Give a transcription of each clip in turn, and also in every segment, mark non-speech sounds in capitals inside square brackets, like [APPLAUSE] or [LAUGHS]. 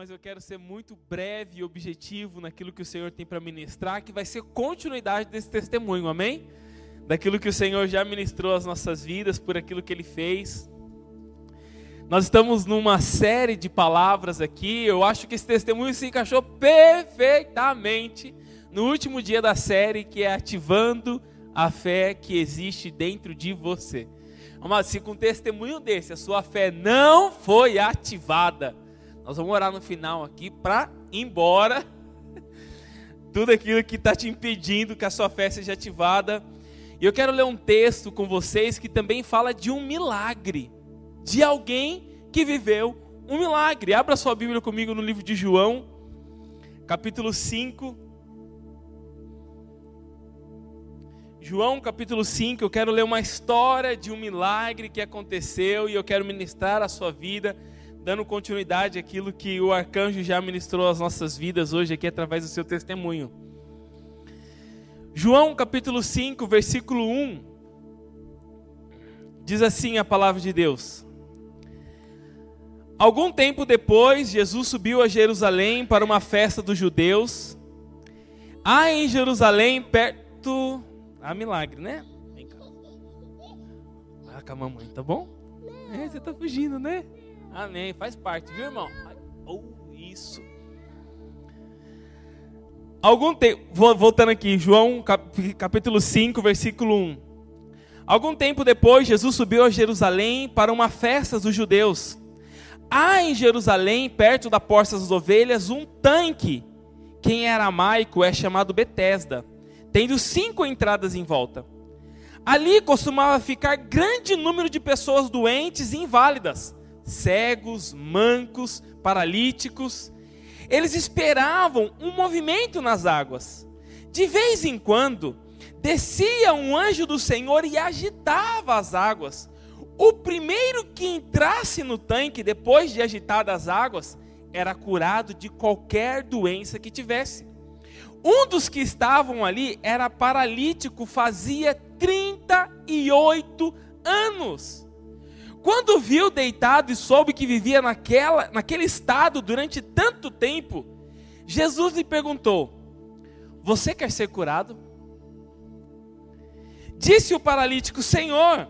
mas eu quero ser muito breve e objetivo naquilo que o Senhor tem para ministrar, que vai ser continuidade desse testemunho, amém? Daquilo que o Senhor já ministrou às nossas vidas, por aquilo que Ele fez. Nós estamos numa série de palavras aqui, eu acho que esse testemunho se encaixou perfeitamente no último dia da série, que é ativando a fé que existe dentro de você. Mas se com um testemunho desse a sua fé não foi ativada, nós vamos orar no final aqui para embora [LAUGHS] tudo aquilo que está te impedindo que a sua fé seja ativada. E eu quero ler um texto com vocês que também fala de um milagre, de alguém que viveu um milagre. Abra sua Bíblia comigo no livro de João, capítulo 5. João capítulo 5, eu quero ler uma história de um milagre que aconteceu e eu quero ministrar a sua vida, dando continuidade àquilo que o arcanjo já ministrou às nossas vidas hoje aqui através do seu testemunho. João capítulo 5, versículo 1, diz assim a palavra de Deus. Algum tempo depois, Jesus subiu a Jerusalém para uma festa dos judeus. Há em Jerusalém, perto ah, milagre, né? Vem cá. Vai com a mamãe, tá bom? É, você tá fugindo, né? Amém. Faz parte, viu, irmão? Oh, isso. Algum tempo, voltando aqui, João capítulo 5, versículo 1. Algum tempo depois, Jesus subiu a Jerusalém para uma festa dos judeus. Há em Jerusalém, perto da Porta das Ovelhas, um tanque. Quem é aramaico é chamado Betesda tendo cinco entradas em volta. Ali costumava ficar grande número de pessoas doentes e inválidas, cegos, mancos, paralíticos. Eles esperavam um movimento nas águas. De vez em quando, descia um anjo do Senhor e agitava as águas. O primeiro que entrasse no tanque depois de agitadas as águas era curado de qualquer doença que tivesse. Um dos que estavam ali era paralítico, fazia 38 anos. Quando viu deitado e soube que vivia naquela, naquele estado durante tanto tempo, Jesus lhe perguntou: Você quer ser curado? Disse o paralítico: Senhor,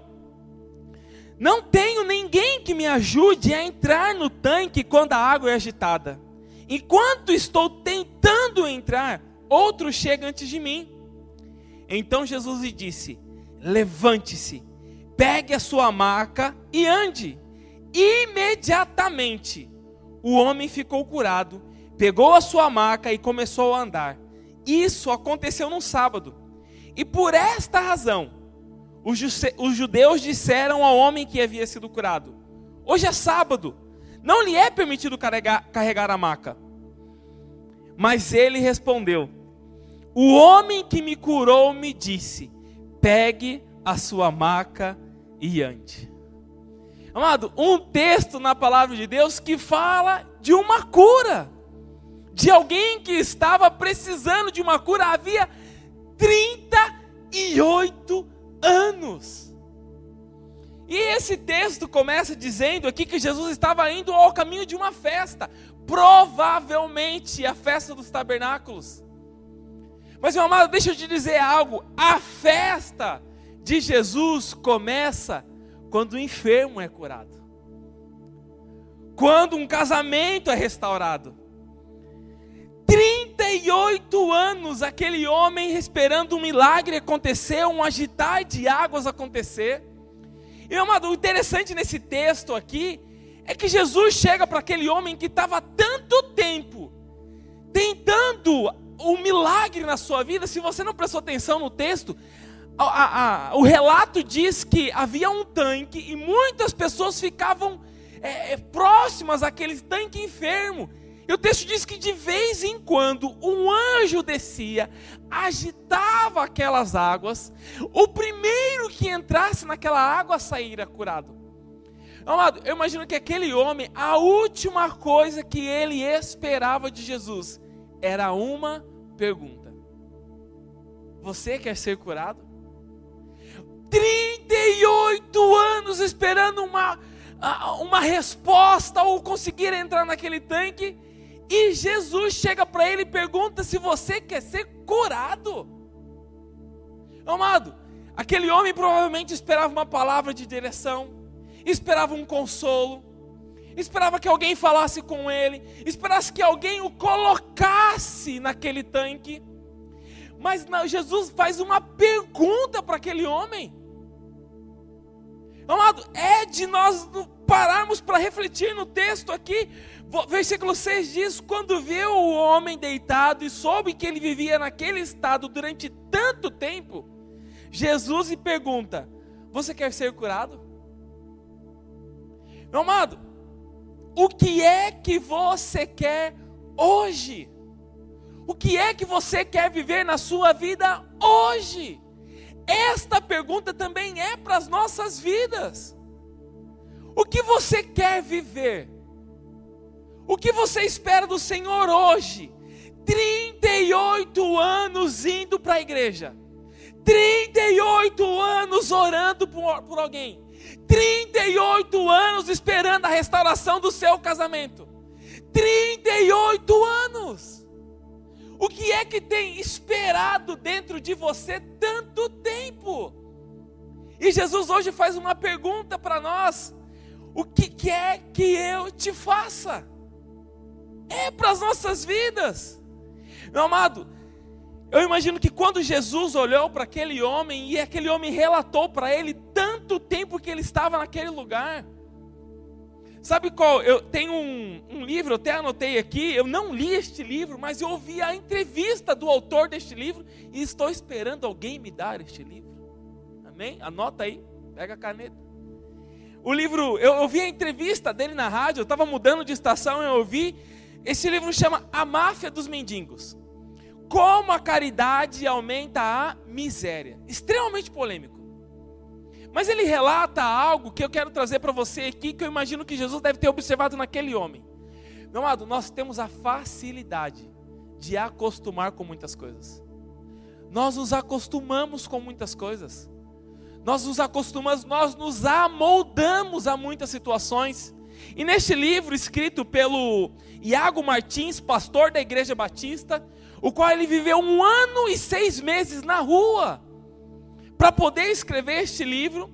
não tenho ninguém que me ajude a entrar no tanque quando a água é agitada. Enquanto estou tentando entrar, outro chega antes de mim. Então Jesus lhe disse: Levante-se, pegue a sua maca e ande. Imediatamente o homem ficou curado, pegou a sua maca e começou a andar. Isso aconteceu num sábado. E por esta razão, os judeus disseram ao homem que havia sido curado: Hoje é sábado, não lhe é permitido carregar, carregar a maca. Mas ele respondeu: o homem que me curou me disse: pegue a sua maca e ande. Amado, um texto na palavra de Deus que fala de uma cura, de alguém que estava precisando de uma cura havia 38 anos. E esse texto começa dizendo aqui que Jesus estava indo ao caminho de uma festa, provavelmente a festa dos tabernáculos. Mas, meu amado, deixa eu te dizer algo: a festa de Jesus começa quando o enfermo é curado, quando um casamento é restaurado. 38 anos aquele homem esperando um milagre acontecer, um agitar de águas acontecer. E, amado, o interessante nesse texto aqui é que Jesus chega para aquele homem que estava tanto tempo tentando o milagre na sua vida, se você não prestou atenção no texto, a, a, o relato diz que havia um tanque e muitas pessoas ficavam é, é, próximas àquele tanque enfermo. E o texto diz que de vez em quando um anjo descia, agitava aquelas águas, o primeiro que entrasse naquela água saíra curado. Amado, eu imagino que aquele homem, a última coisa que ele esperava de Jesus era uma pergunta: Você quer ser curado? 38 anos esperando uma, uma resposta ou conseguir entrar naquele tanque. E Jesus chega para ele e pergunta se você quer ser curado. Amado, aquele homem provavelmente esperava uma palavra de direção, esperava um consolo, esperava que alguém falasse com ele, esperasse que alguém o colocasse naquele tanque. Mas não, Jesus faz uma pergunta para aquele homem. Amado, é de nós pararmos para refletir no texto aqui. Versículo 6 diz: Quando viu o homem deitado e soube que ele vivia naquele estado durante tanto tempo, Jesus lhe pergunta: Você quer ser curado? Meu amado, o que é que você quer hoje? O que é que você quer viver na sua vida hoje? Esta pergunta também é para as nossas vidas. O que você quer viver? O que você espera do Senhor hoje? 38 anos indo para a igreja, 38 anos orando por, por alguém, 38 anos esperando a restauração do seu casamento. 38 anos. O que é que tem esperado dentro de você tanto tempo? E Jesus hoje faz uma pergunta para nós: O que quer que eu te faça? É para as nossas vidas. Meu amado, eu imagino que quando Jesus olhou para aquele homem e aquele homem relatou para ele tanto tempo que ele estava naquele lugar. Sabe qual? Eu tenho um, um, livro, eu até anotei aqui. Eu não li este livro, mas eu ouvi a entrevista do autor deste livro e estou esperando alguém me dar este livro. Amém? Anota aí, pega a caneta. O livro, eu ouvi a entrevista dele na rádio, eu estava mudando de estação e eu ouvi. Esse livro chama A Máfia dos Mendigos como a caridade aumenta a miséria. Extremamente polêmico. Mas ele relata algo que eu quero trazer para você aqui, que eu imagino que Jesus deve ter observado naquele homem. Meu amado, nós temos a facilidade de acostumar com muitas coisas. Nós nos acostumamos com muitas coisas. Nós nos acostumamos, nós nos amoldamos a muitas situações. E neste livro escrito pelo Iago Martins, pastor da Igreja Batista, o qual ele viveu um ano e seis meses na rua para poder escrever este livro.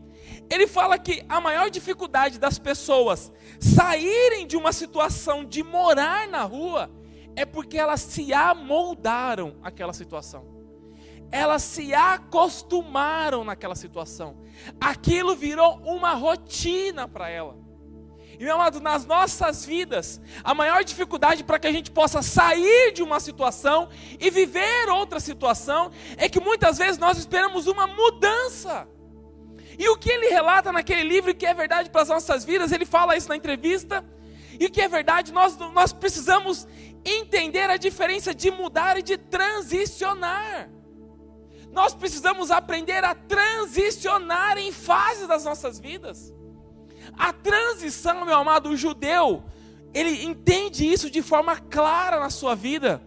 Ele fala que a maior dificuldade das pessoas saírem de uma situação de morar na rua é porque elas se amoldaram àquela situação. Elas se acostumaram naquela situação. Aquilo virou uma rotina para ela. E meu amado, nas nossas vidas, a maior dificuldade para que a gente possa sair de uma situação e viver outra situação é que muitas vezes nós esperamos uma mudança. E o que ele relata naquele livro que é verdade para as nossas vidas, ele fala isso na entrevista, e o que é verdade, nós, nós precisamos entender a diferença de mudar e de transicionar. Nós precisamos aprender a transicionar em fases das nossas vidas. A transição, meu amado, o judeu, ele entende isso de forma clara na sua vida,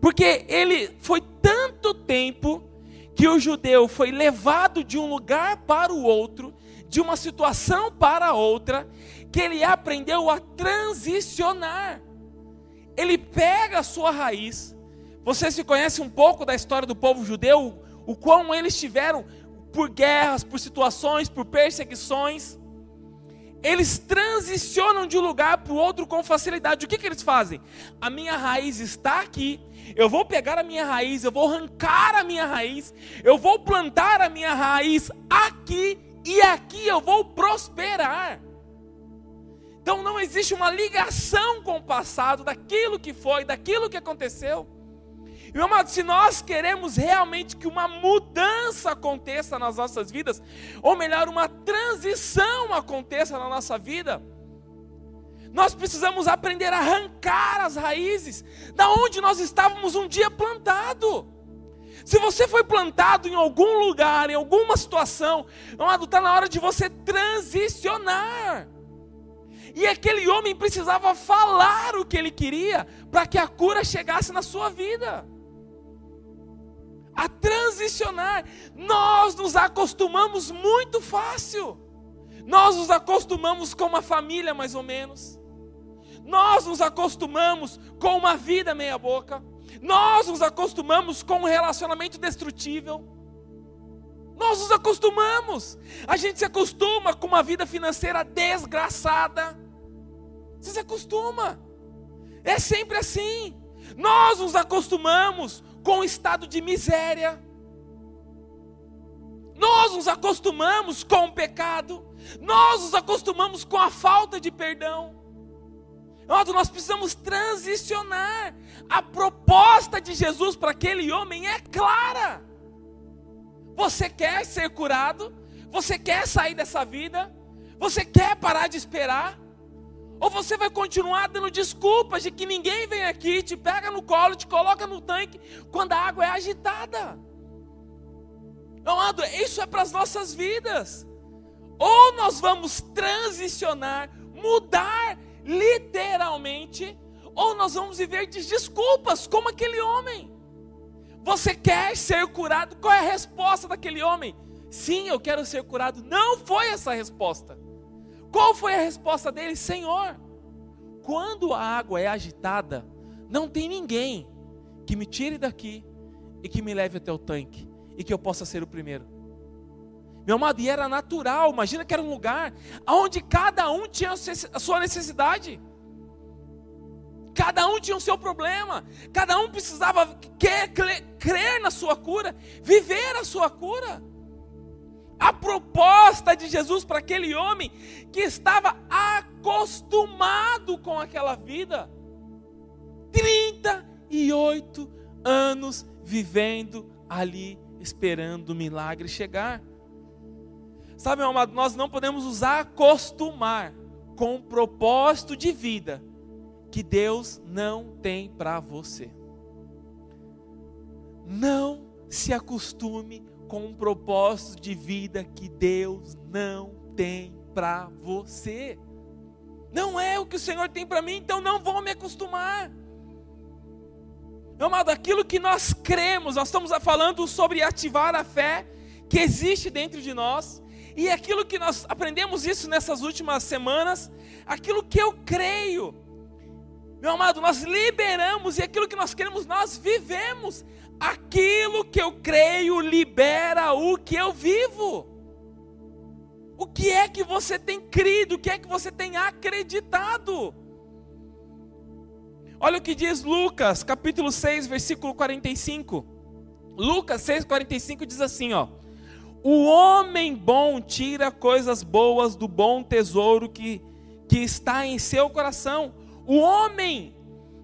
porque ele foi tanto tempo que o judeu foi levado de um lugar para o outro, de uma situação para outra, que ele aprendeu a transicionar. Ele pega a sua raiz. Você se conhece um pouco da história do povo judeu, o quão eles tiveram por guerras, por situações, por perseguições eles transicionam de um lugar para o outro com facilidade. O que, que eles fazem? A minha raiz está aqui. Eu vou pegar a minha raiz, eu vou arrancar a minha raiz, eu vou plantar a minha raiz aqui e aqui eu vou prosperar. Então não existe uma ligação com o passado, daquilo que foi, daquilo que aconteceu. Meu amado, se nós queremos realmente que uma mudança aconteça nas nossas vidas, ou melhor, uma transição aconteça na nossa vida, nós precisamos aprender a arrancar as raízes da onde nós estávamos um dia plantado. Se você foi plantado em algum lugar, em alguma situação, amado, está na hora de você transicionar. E aquele homem precisava falar o que ele queria para que a cura chegasse na sua vida a transicionar. Nós nos acostumamos muito fácil. Nós nos acostumamos com uma família, mais ou menos. Nós nos acostumamos com uma vida meia-boca. Nós nos acostumamos com um relacionamento destrutível. Nós nos acostumamos. A gente se acostuma com uma vida financeira desgraçada. Você se acostuma. É sempre assim. Nós nos acostumamos com um estado de miséria. Nós nos acostumamos com o pecado. Nós nos acostumamos com a falta de perdão. Nós precisamos transicionar. A proposta de Jesus para aquele homem é clara. Você quer ser curado? Você quer sair dessa vida? Você quer parar de esperar? Ou você vai continuar dando desculpas de que ninguém vem aqui, te pega no colo, te coloca no tanque quando a água é agitada? Amado, isso é para as nossas vidas. Ou nós vamos transicionar, mudar literalmente, ou nós vamos viver de desculpas, como aquele homem. Você quer ser curado? Qual é a resposta daquele homem? Sim, eu quero ser curado. Não foi essa a resposta. Qual foi a resposta dele? Senhor, quando a água é agitada, não tem ninguém que me tire daqui e que me leve até o tanque e que eu possa ser o primeiro. Meu amado, e era natural, imagina que era um lugar onde cada um tinha a sua necessidade. Cada um tinha o seu problema, cada um precisava crer na sua cura, viver a sua cura. A proposta de Jesus para aquele homem que estava acostumado com aquela vida, 38 anos vivendo ali, esperando o milagre chegar. Sabe, meu amado, nós não podemos nos acostumar com o propósito de vida que Deus não tem para você. Não se acostume com um propósito de vida que Deus não tem para você. Não é o que o Senhor tem para mim, então não vou me acostumar. Meu amado, aquilo que nós cremos, nós estamos falando sobre ativar a fé que existe dentro de nós, e aquilo que nós aprendemos isso nessas últimas semanas, aquilo que eu creio, meu amado, nós liberamos e aquilo que nós queremos, nós vivemos. Aquilo que eu creio libera o que eu vivo. O que é que você tem crido? O que é que você tem acreditado? Olha o que diz Lucas, capítulo 6, versículo 45. Lucas 6, 45 diz assim: ó. O homem bom tira coisas boas do bom tesouro que, que está em seu coração o homem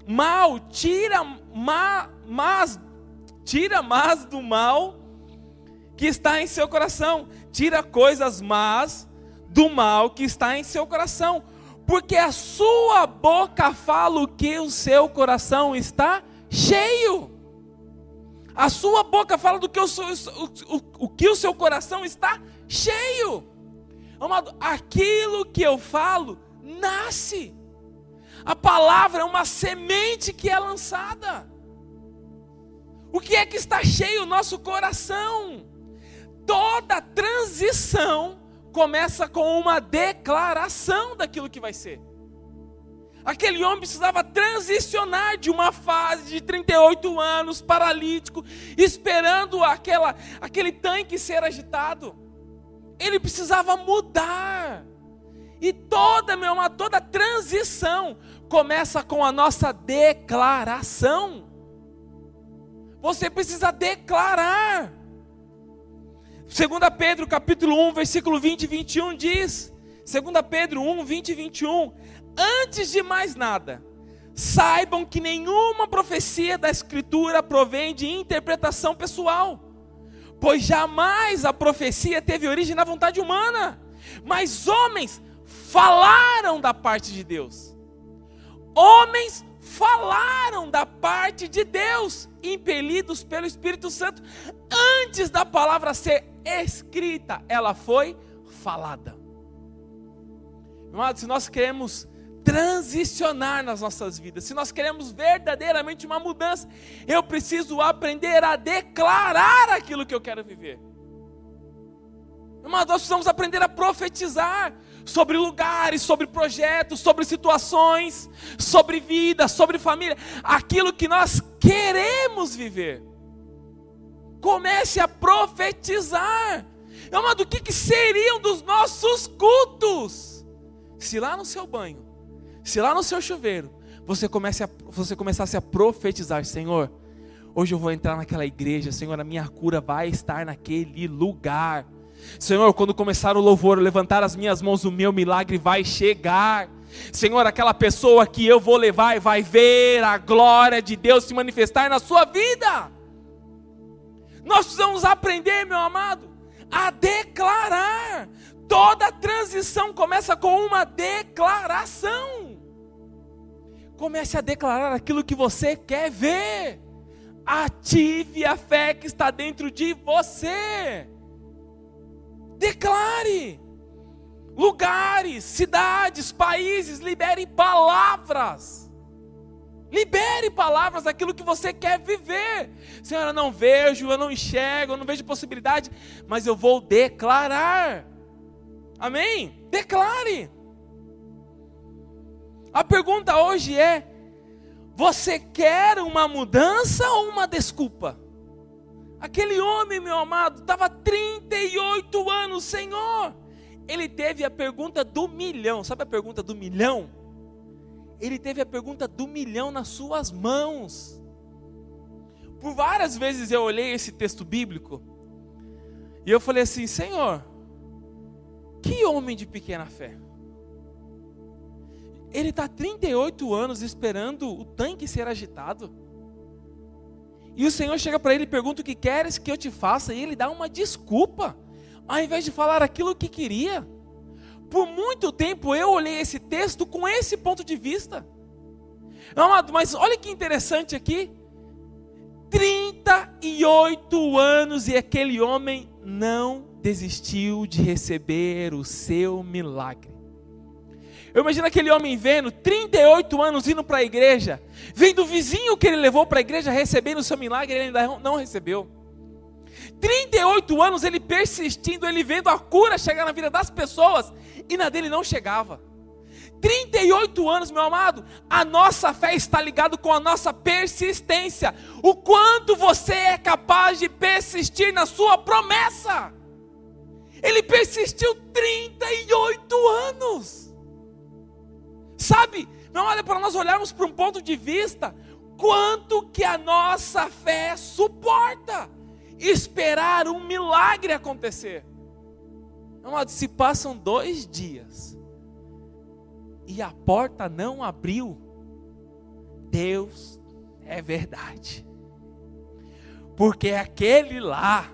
mal tira ma, mas tira mais do mal que está em seu coração, tira coisas más do mal que está em seu coração, porque a sua boca fala o que o seu coração está cheio. A sua boca fala do que o, seu, o, o, o que o seu coração está cheio. Amado, aquilo que eu falo nasce. A palavra é uma semente que é lançada. O que é que está cheio o nosso coração? Toda transição começa com uma declaração daquilo que vai ser. Aquele homem precisava transicionar de uma fase de 38 anos, paralítico, esperando aquela, aquele tanque ser agitado. Ele precisava mudar. E toda, meu amado, toda transição começa com a nossa declaração. Você precisa declarar. 2 Pedro capítulo 1, versículo 20 e 21 diz, 2 Pedro 1, 20 e 21, antes de mais nada, saibam que nenhuma profecia da Escritura provém de interpretação pessoal, pois jamais a profecia teve origem na vontade humana, mas homens falaram da parte de Deus. Homens falaram da parte de Deus, impelidos pelo Espírito Santo. Antes da palavra ser escrita, ela foi falada. Amado, se nós queremos transicionar nas nossas vidas, se nós queremos verdadeiramente uma mudança, eu preciso aprender a declarar aquilo que eu quero viver. Amado, nós precisamos aprender a profetizar sobre lugares, sobre projetos, sobre situações, sobre vida, sobre família, aquilo que nós queremos viver. Comece a profetizar. Amado, o que, que seriam dos nossos cultos? Se lá no seu banho, se lá no seu chuveiro, você, comece a, você começasse a profetizar, Senhor, hoje eu vou entrar naquela igreja, Senhor, a minha cura vai estar naquele lugar. Senhor, quando começar o louvor, levantar as minhas mãos, o meu milagre vai chegar. Senhor, aquela pessoa que eu vou levar e vai ver a glória de Deus se manifestar na sua vida. Nós precisamos aprender, meu amado, a declarar. Toda transição começa com uma declaração. Comece a declarar aquilo que você quer ver. Ative a fé que está dentro de você. Declare. Lugares, cidades, países, libere palavras. Libere palavras daquilo que você quer viver. Senhor, eu não vejo, eu não enxergo, eu não vejo possibilidade, mas eu vou declarar. Amém? Declare. A pergunta hoje é: você quer uma mudança ou uma desculpa? Aquele homem, meu amado, estava 38 anos, Senhor. Ele teve a pergunta do milhão. Sabe a pergunta do milhão? Ele teve a pergunta do milhão nas suas mãos. Por várias vezes eu olhei esse texto bíblico e eu falei assim: Senhor, que homem de pequena fé. Ele está 38 anos esperando o tanque ser agitado. E o Senhor chega para ele e pergunta: O que queres que eu te faça? E ele dá uma desculpa, ao invés de falar aquilo que queria. Por muito tempo eu olhei esse texto com esse ponto de vista. Amado, mas olha que interessante aqui. 38 anos e aquele homem não desistiu de receber o seu milagre. Eu imagino aquele homem vendo, 38 anos indo para a igreja, vendo o vizinho que ele levou para a igreja recebendo o seu milagre, ele ainda não recebeu. 38 anos ele persistindo, ele vendo a cura chegar na vida das pessoas e na dele não chegava. 38 anos, meu amado, a nossa fé está ligada com a nossa persistência. O quanto você é capaz de persistir na sua promessa. Ele persistiu 38 anos. Sabe, não olha para nós olharmos para um ponto de vista, quanto que a nossa fé suporta esperar um milagre acontecer. Amado, se passam dois dias e a porta não abriu, Deus é verdade. Porque aquele lá,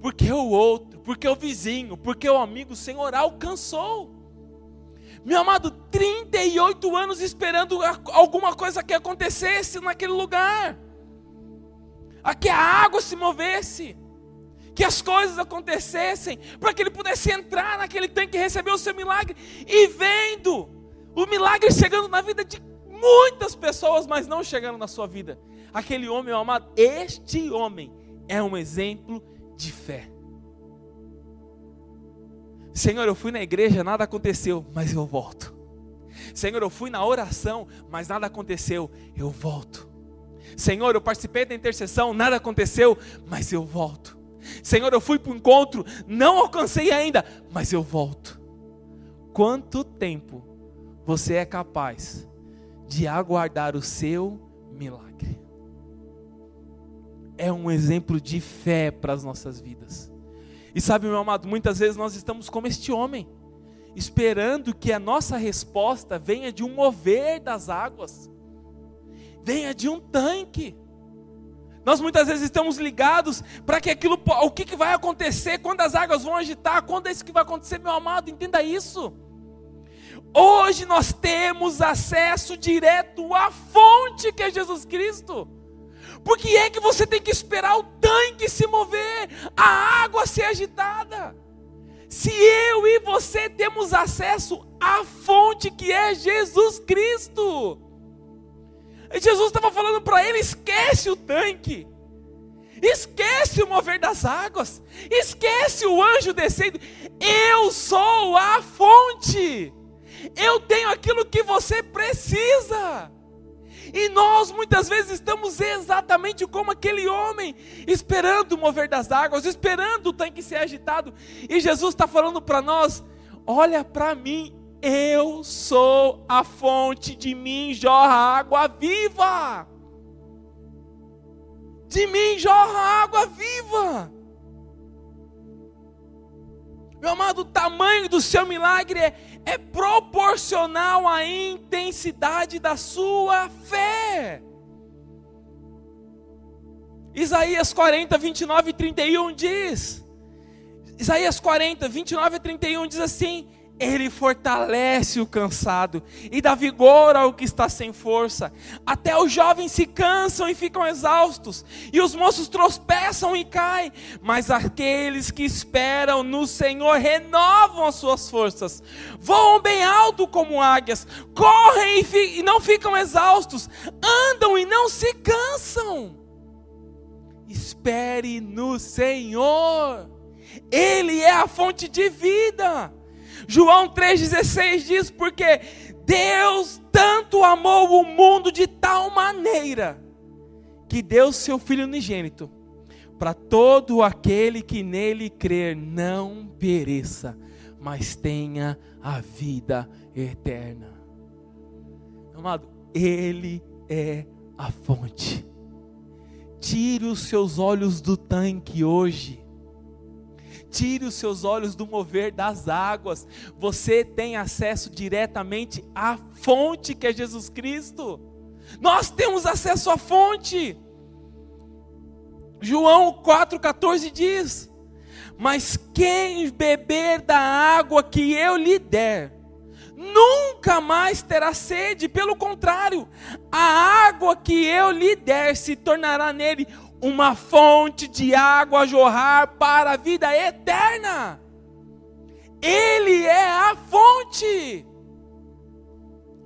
porque o outro, porque o vizinho, porque o amigo, o Senhor alcançou. Meu amado, 38 anos esperando alguma coisa que acontecesse naquele lugar. A que a água se movesse. Que as coisas acontecessem. Para que ele pudesse entrar naquele tanque e receber o seu milagre. E vendo o milagre chegando na vida de muitas pessoas, mas não chegando na sua vida. Aquele homem, meu amado, este homem é um exemplo de fé. Senhor, eu fui na igreja, nada aconteceu, mas eu volto. Senhor, eu fui na oração, mas nada aconteceu, eu volto. Senhor, eu participei da intercessão, nada aconteceu, mas eu volto. Senhor, eu fui para o encontro, não alcancei ainda, mas eu volto. Quanto tempo você é capaz de aguardar o seu milagre? É um exemplo de fé para as nossas vidas. E sabe, meu amado, muitas vezes nós estamos como este homem, esperando que a nossa resposta venha de um mover das águas, venha de um tanque. Nós muitas vezes estamos ligados para que aquilo, o que, que vai acontecer, quando as águas vão agitar, quando é isso que vai acontecer, meu amado, entenda isso. Hoje nós temos acesso direto à fonte que é Jesus Cristo. Por que é que você tem que esperar o tanque se mover, a água ser agitada? Se eu e você temos acesso à fonte que é Jesus Cristo. E Jesus estava falando para ele: esquece o tanque, Esquece o mover das águas. Esquece o anjo descendo. Eu sou a fonte. Eu tenho aquilo que você precisa. E nós muitas vezes estamos exatamente como aquele homem, esperando o mover das águas, esperando o tanque ser agitado. E Jesus está falando para nós: olha para mim, eu sou a fonte, de mim jorra água viva. De mim jorra água viva. Meu amado, o tamanho do seu milagre é, é proporcional à intensidade da sua fé. Isaías 40, 29 e 31 diz: Isaías 40, 29 e 31 diz assim: ele fortalece o cansado e dá vigor ao que está sem força. Até os jovens se cansam e ficam exaustos, e os moços tropeçam e caem. Mas aqueles que esperam no Senhor renovam as suas forças, voam bem alto como águias, correm e, e não ficam exaustos, andam e não se cansam. Espere no Senhor, Ele é a fonte de vida. João 3,16 diz: Porque Deus tanto amou o mundo de tal maneira, que deu seu Filho unigênito, para todo aquele que nele crer não pereça, mas tenha a vida eterna. Amado, Ele é a fonte. Tire os seus olhos do tanque hoje Tire os seus olhos do mover das águas. Você tem acesso diretamente à fonte que é Jesus Cristo. Nós temos acesso à fonte. João 4,14 diz: Mas quem beber da água que eu lhe der, nunca mais terá sede, pelo contrário, a água que eu lhe der se tornará nele uma fonte de água a jorrar para a vida eterna. Ele é a fonte.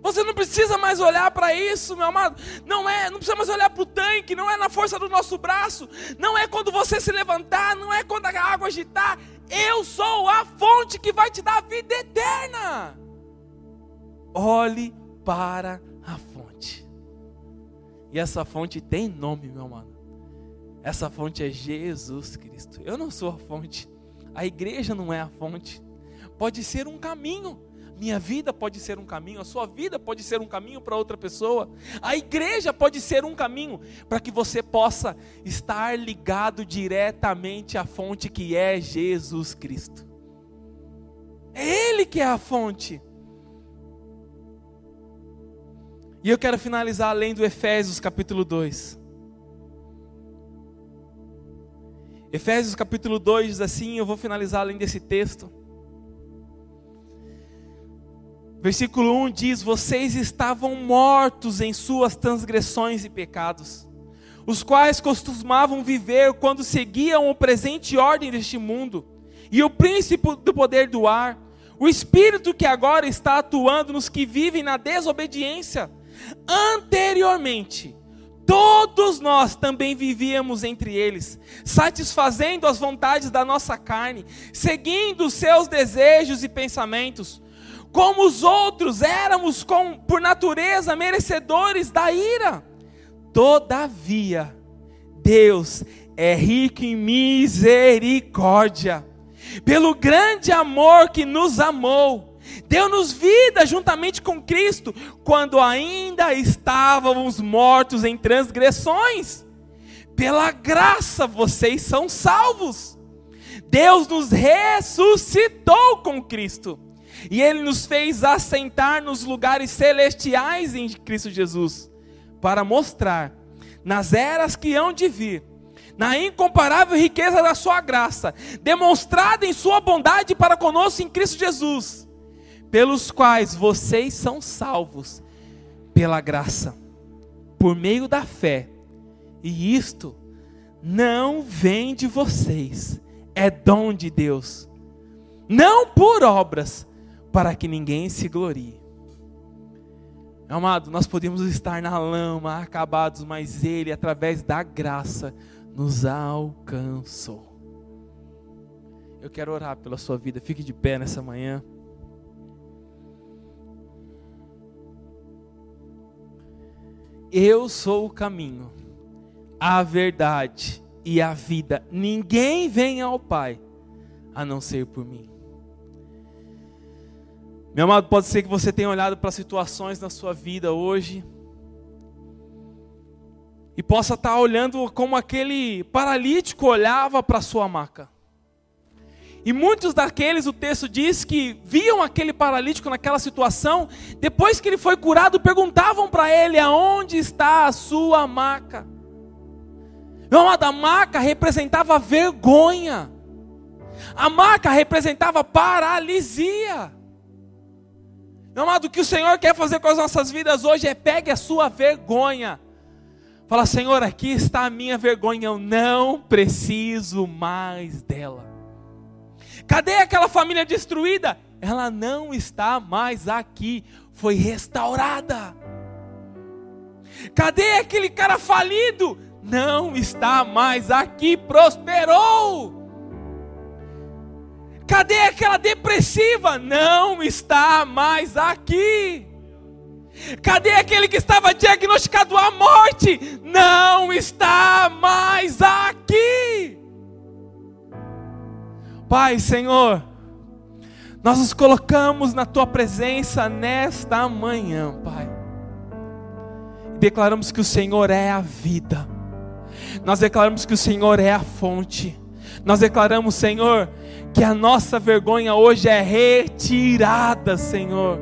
Você não precisa mais olhar para isso, meu amado. Não é, não precisa mais olhar para o tanque, não é na força do nosso braço, não é quando você se levantar, não é quando a água agitar. Eu sou a fonte que vai te dar a vida eterna. Olhe para a fonte. E essa fonte tem nome, meu amado. Essa fonte é Jesus Cristo. Eu não sou a fonte. A igreja não é a fonte. Pode ser um caminho. Minha vida pode ser um caminho, a sua vida pode ser um caminho para outra pessoa. A igreja pode ser um caminho para que você possa estar ligado diretamente à fonte que é Jesus Cristo. É Ele que é a fonte. E eu quero finalizar além do Efésios capítulo 2. Efésios capítulo 2 diz assim, eu vou finalizar além desse texto. Versículo 1 diz: Vocês estavam mortos em suas transgressões e pecados, os quais costumavam viver quando seguiam o presente ordem deste mundo, e o príncipe do poder do ar, o espírito que agora está atuando nos que vivem na desobediência. Anteriormente, Todos nós também vivíamos entre eles, satisfazendo as vontades da nossa carne, seguindo os seus desejos e pensamentos. Como os outros, éramos com, por natureza merecedores da ira. Todavia, Deus é rico em misericórdia, pelo grande amor que nos amou Deu-nos vida juntamente com Cristo, quando ainda estávamos mortos em transgressões. Pela graça vocês são salvos. Deus nos ressuscitou com Cristo. E Ele nos fez assentar nos lugares celestiais em Cristo Jesus, para mostrar, nas eras que hão de vir, na incomparável riqueza da Sua graça, demonstrada em Sua bondade para conosco em Cristo Jesus pelos quais vocês são salvos pela graça, por meio da fé. E isto não vem de vocês, é dom de Deus, não por obras, para que ninguém se glorie. Amado, nós podemos estar na lama, acabados, mas Ele, através da graça, nos alcançou. Eu quero orar pela sua vida. Fique de pé nessa manhã. Eu sou o caminho, a verdade e a vida. Ninguém vem ao Pai a não ser por mim. Meu amado, pode ser que você tenha olhado para situações na sua vida hoje e possa estar olhando como aquele paralítico olhava para a sua maca. E muitos daqueles, o texto diz que viam aquele paralítico naquela situação, depois que ele foi curado, perguntavam para ele: aonde está a sua maca? Amado, a maca representava vergonha, a maca representava paralisia. Meu amado, o que o Senhor quer fazer com as nossas vidas hoje é pegue a sua vergonha. Fala, Senhor, aqui está a minha vergonha, eu não preciso mais dela. Cadê aquela família destruída? Ela não está mais aqui, foi restaurada. Cadê aquele cara falido? Não está mais aqui, prosperou. Cadê aquela depressiva? Não está mais aqui. Cadê aquele que estava diagnosticado à morte? Não está mais aqui. Pai, Senhor, nós nos colocamos na tua presença nesta manhã, Pai. Declaramos que o Senhor é a vida. Nós declaramos que o Senhor é a fonte. Nós declaramos, Senhor, que a nossa vergonha hoje é retirada, Senhor.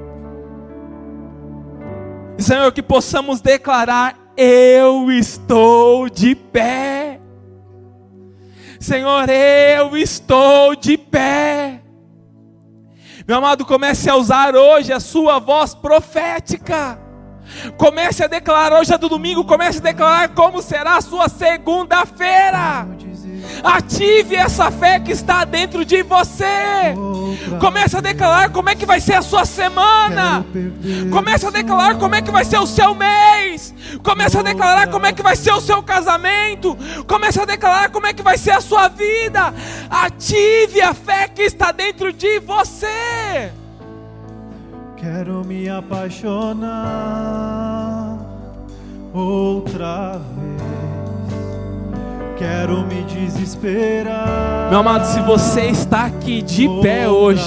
Senhor, que possamos declarar: Eu estou de pé. Senhor, eu estou de pé. Meu amado, comece a usar hoje a sua voz profética. Comece a declarar, hoje é do domingo, comece a declarar como será a sua segunda-feira. Ative essa fé que está dentro de você. Comece a declarar como é que vai ser a sua semana. Comece a declarar como é que vai ser o seu mês. Comece a declarar como é que vai ser o seu casamento. Comece a declarar como é que vai ser a sua vida. Ative a fé que está dentro de você. Quero me apaixonar outra vez. Quero me desesperar. Meu amado, se você está aqui de pé hoje,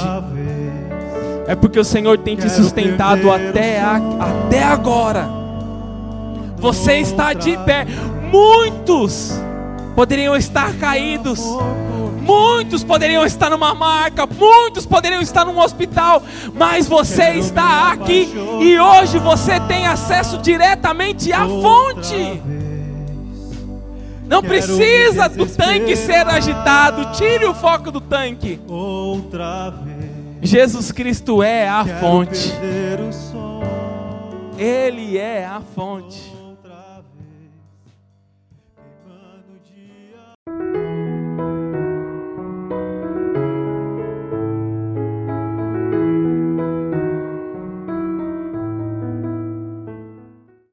é porque o Senhor tem te sustentado até, a, até agora. Você está de pé. Muitos poderiam estar caídos. Muitos poderiam estar numa marca, muitos poderiam estar num hospital, mas você está aqui e hoje você tem acesso diretamente à fonte. Não precisa do tanque ser agitado. Tire o foco do tanque. Jesus Cristo é a fonte. Ele é a fonte.